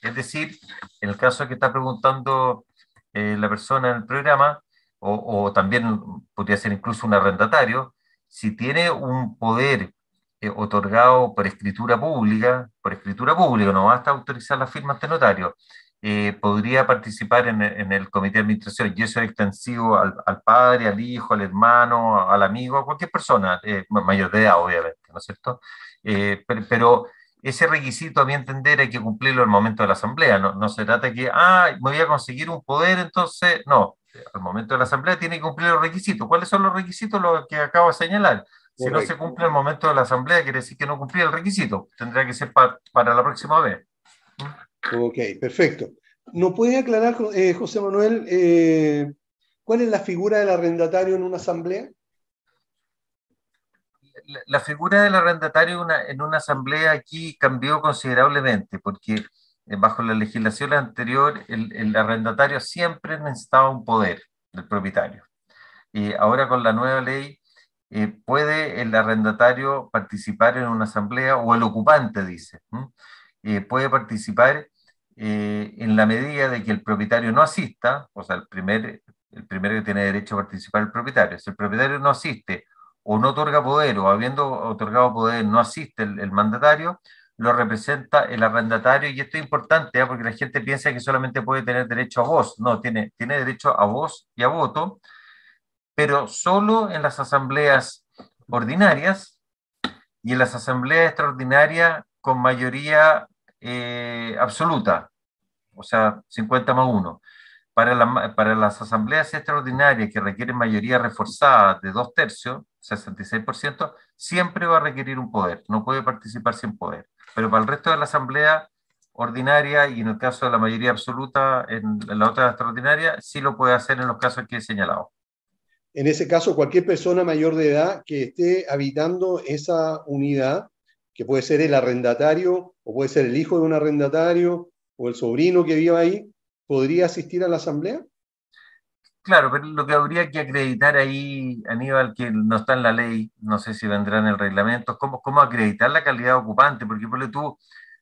Es decir, en el caso que está preguntando eh, la persona en el programa, o, también podría ser incluso un arrendatario, si tiene un poder otorgado por escritura pública, por escritura pública, no basta autorizar la firma ante notario, eh, podría participar en, el comité de administración y eso es extensivo al, padre, al hijo, al hermano, al amigo, a cualquier persona, eh, mayor de edad obviamente, ¿no es cierto? Eh, pero, ese requisito, a mi entender, hay que cumplirlo al momento de la asamblea, no, no se trata de que, ah, me voy a conseguir un poder, entonces, no, al momento de la asamblea tiene que cumplir los requisitos. ¿Cuáles son los requisitos? Los que acabo de señalar. Si no se cumple al momento de la asamblea, quiere decir que no cumplía el requisito. Tendrá que ser para la próxima vez. Ok, perfecto. ¿No puede aclarar, eh, José Manuel, eh, cuál es la figura del arrendatario en una asamblea? La, figura del arrendatario en una asamblea aquí cambió considerablemente, porque eh, bajo la legislación anterior el, arrendatario siempre necesitaba un poder del propietario. Y ahora con la nueva ley puede el arrendatario participar en una asamblea o el ocupante, dice, puede participar eh, en la medida de que el propietario no asista, o sea, el, primer, el primero que tiene derecho a participar es el propietario, si el propietario no asiste o no otorga poder o habiendo otorgado poder no asiste el, mandatario, lo representa el arrendatario y esto es importante ¿eh? porque la gente piensa que solamente puede tener derecho a voz, no, tiene, tiene derecho a voz y a voto, pero solo en las asambleas ordinarias y en las asambleas extraordinarias con mayoría eh, absoluta, o sea, 50 más 1. Para, para las asambleas extraordinarias que requieren mayoría reforzada de dos tercios, 66%, siempre va a requerir un poder, no puede participar sin poder. Pero para el resto de la asamblea ordinaria y en el caso de la mayoría absoluta en, la otra extraordinaria, sí lo puede hacer en los casos que he señalado. En ese caso, cualquier persona mayor de edad que esté habitando esa unidad que puede ser el arrendatario o puede ser el hijo de un arrendatario o el sobrino que viva ahí, ¿podría asistir a la asamblea? Claro, pero lo que habría que acreditar ahí, Aníbal, que no está en la ley, no sé si vendrá en el reglamento, cómo, cómo acreditar la calidad ocupante, porque por tú,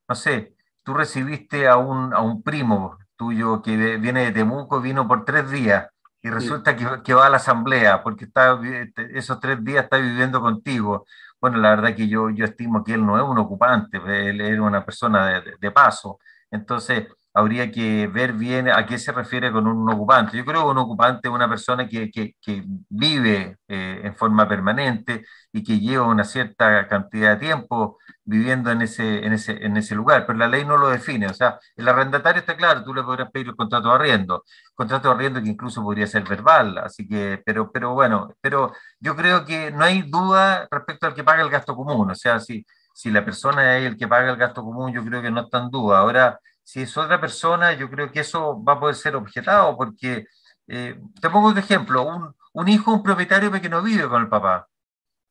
no sé, tú recibiste a un, a un primo tuyo que viene de Temuco, vino por tres días, y resulta que, que, va a la asamblea, porque está, esos tres días está viviendo contigo. Bueno, la verdad que yo, yo estimo que él no es un ocupante, él es una persona de, de paso. Entonces, habría que ver bien a qué se refiere con un ocupante. Yo creo que un ocupante es una persona que, que, que vive eh, en forma permanente y que lleva una cierta cantidad de tiempo viviendo en ese, en, ese, en ese lugar, pero la ley no lo define. O sea, el arrendatario está claro, tú le podrías pedir el contrato de arriendo, contrato de arriendo que incluso podría ser verbal, así que, pero, pero bueno, pero yo creo que no hay duda respecto al que paga el gasto común. O sea, si, si la persona es el que paga el gasto común, yo creo que no está en duda. Ahora, si es otra persona, yo creo que eso va a poder ser objetado, porque, eh, te pongo un ejemplo, un, un hijo, un propietario que no vive con el papá,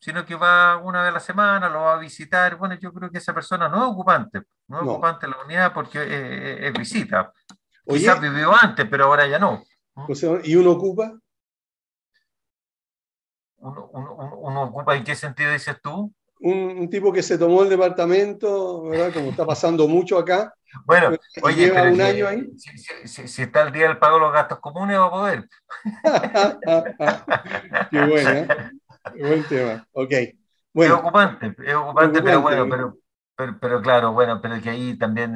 sino que va una vez a la semana, lo va a visitar. Bueno, yo creo que esa persona no es ocupante, no es ocupante de la unidad porque es, visita. Quizás vivió antes, pero ahora ya no. ¿Y uno ocupa? ¿Uno, uno, ocupa en qué sentido dices tú? Un, tipo que se tomó el departamento, ¿verdad? Como está pasando mucho acá. Bueno, oye, lleva un año ahí. Si, está el día del pago de los gastos comunes, va a poder. qué bueno, ¿eh? Buen tema. Ok. Bueno. Es ocupante, es ocupante, pero bueno, pero, pero, claro, bueno, pero que ahí también.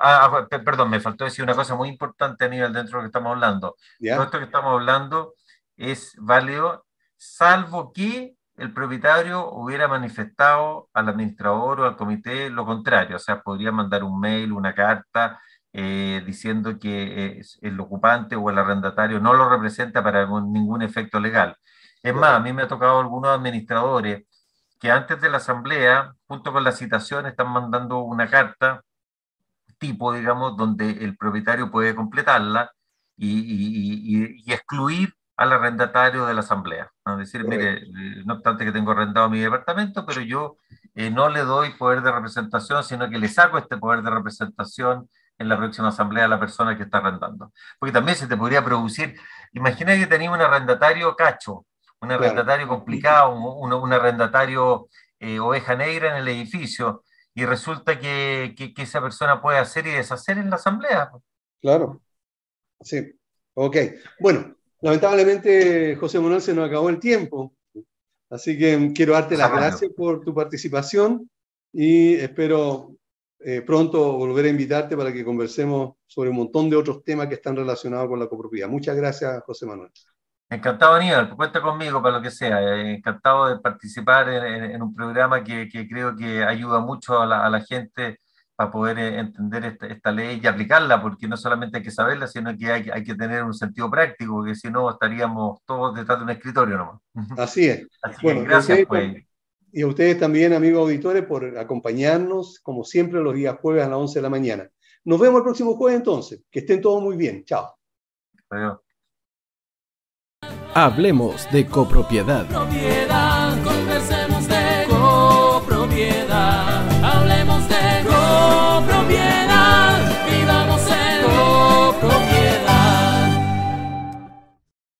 ah, ah perdón, me faltó decir una cosa muy importante a nivel dentro de lo que estamos hablando. Todo esto que estamos hablando es válido, salvo que el propietario hubiera manifestado al administrador o al comité lo contrario, o sea, podría mandar un mail, una carta eh, diciendo que el ocupante o el arrendatario no lo representa para ningún efecto legal. Es más, a mí me ha tocado algunos administradores que antes de la asamblea, junto con la citación, están mandando una carta tipo, digamos, donde el propietario puede completarla y, y excluir al arrendatario de la asamblea. Es decir, mire, eh, no obstante que tengo arrendado mi departamento, pero yo eh, no le doy poder de representación, sino que le saco este poder de representación en la próxima asamblea a la persona que está arrendando. Porque también se te podría producir, imagina que tenía un arrendatario cacho, un arrendatario complicado, un, arrendatario eh, oveja negra en el edificio, y resulta que, que, que, esa persona puede hacer y deshacer en la asamblea. Claro, sí. Ok, bueno, Lamentablemente, José Manuel, se nos acabó el tiempo. Así que quiero darte las gracias por tu participación y espero eh, pronto volver a invitarte para que conversemos sobre un montón de otros temas que están relacionados con la copropiedad. Muchas gracias, José Manuel. Encantado, Aníbal. Cuenta conmigo para lo que sea. Eh, encantado de participar en, un programa que, creo que ayuda mucho a la, a la gente para poder eh, entender esta, ley y aplicarla, porque no solamente hay que saberla, sino que hay, hay que tener un sentido práctico, porque si no estaríamos todos detrás de un escritorio nomás. Así es. bueno, gracias. Pues. Y a ustedes también, amigos auditores, por acompañarnos, como siempre, los días jueves a las 11 de la mañana. Nos vemos el próximo jueves entonces. Que estén todos muy bien. Chao. Hablemos de copropiedad.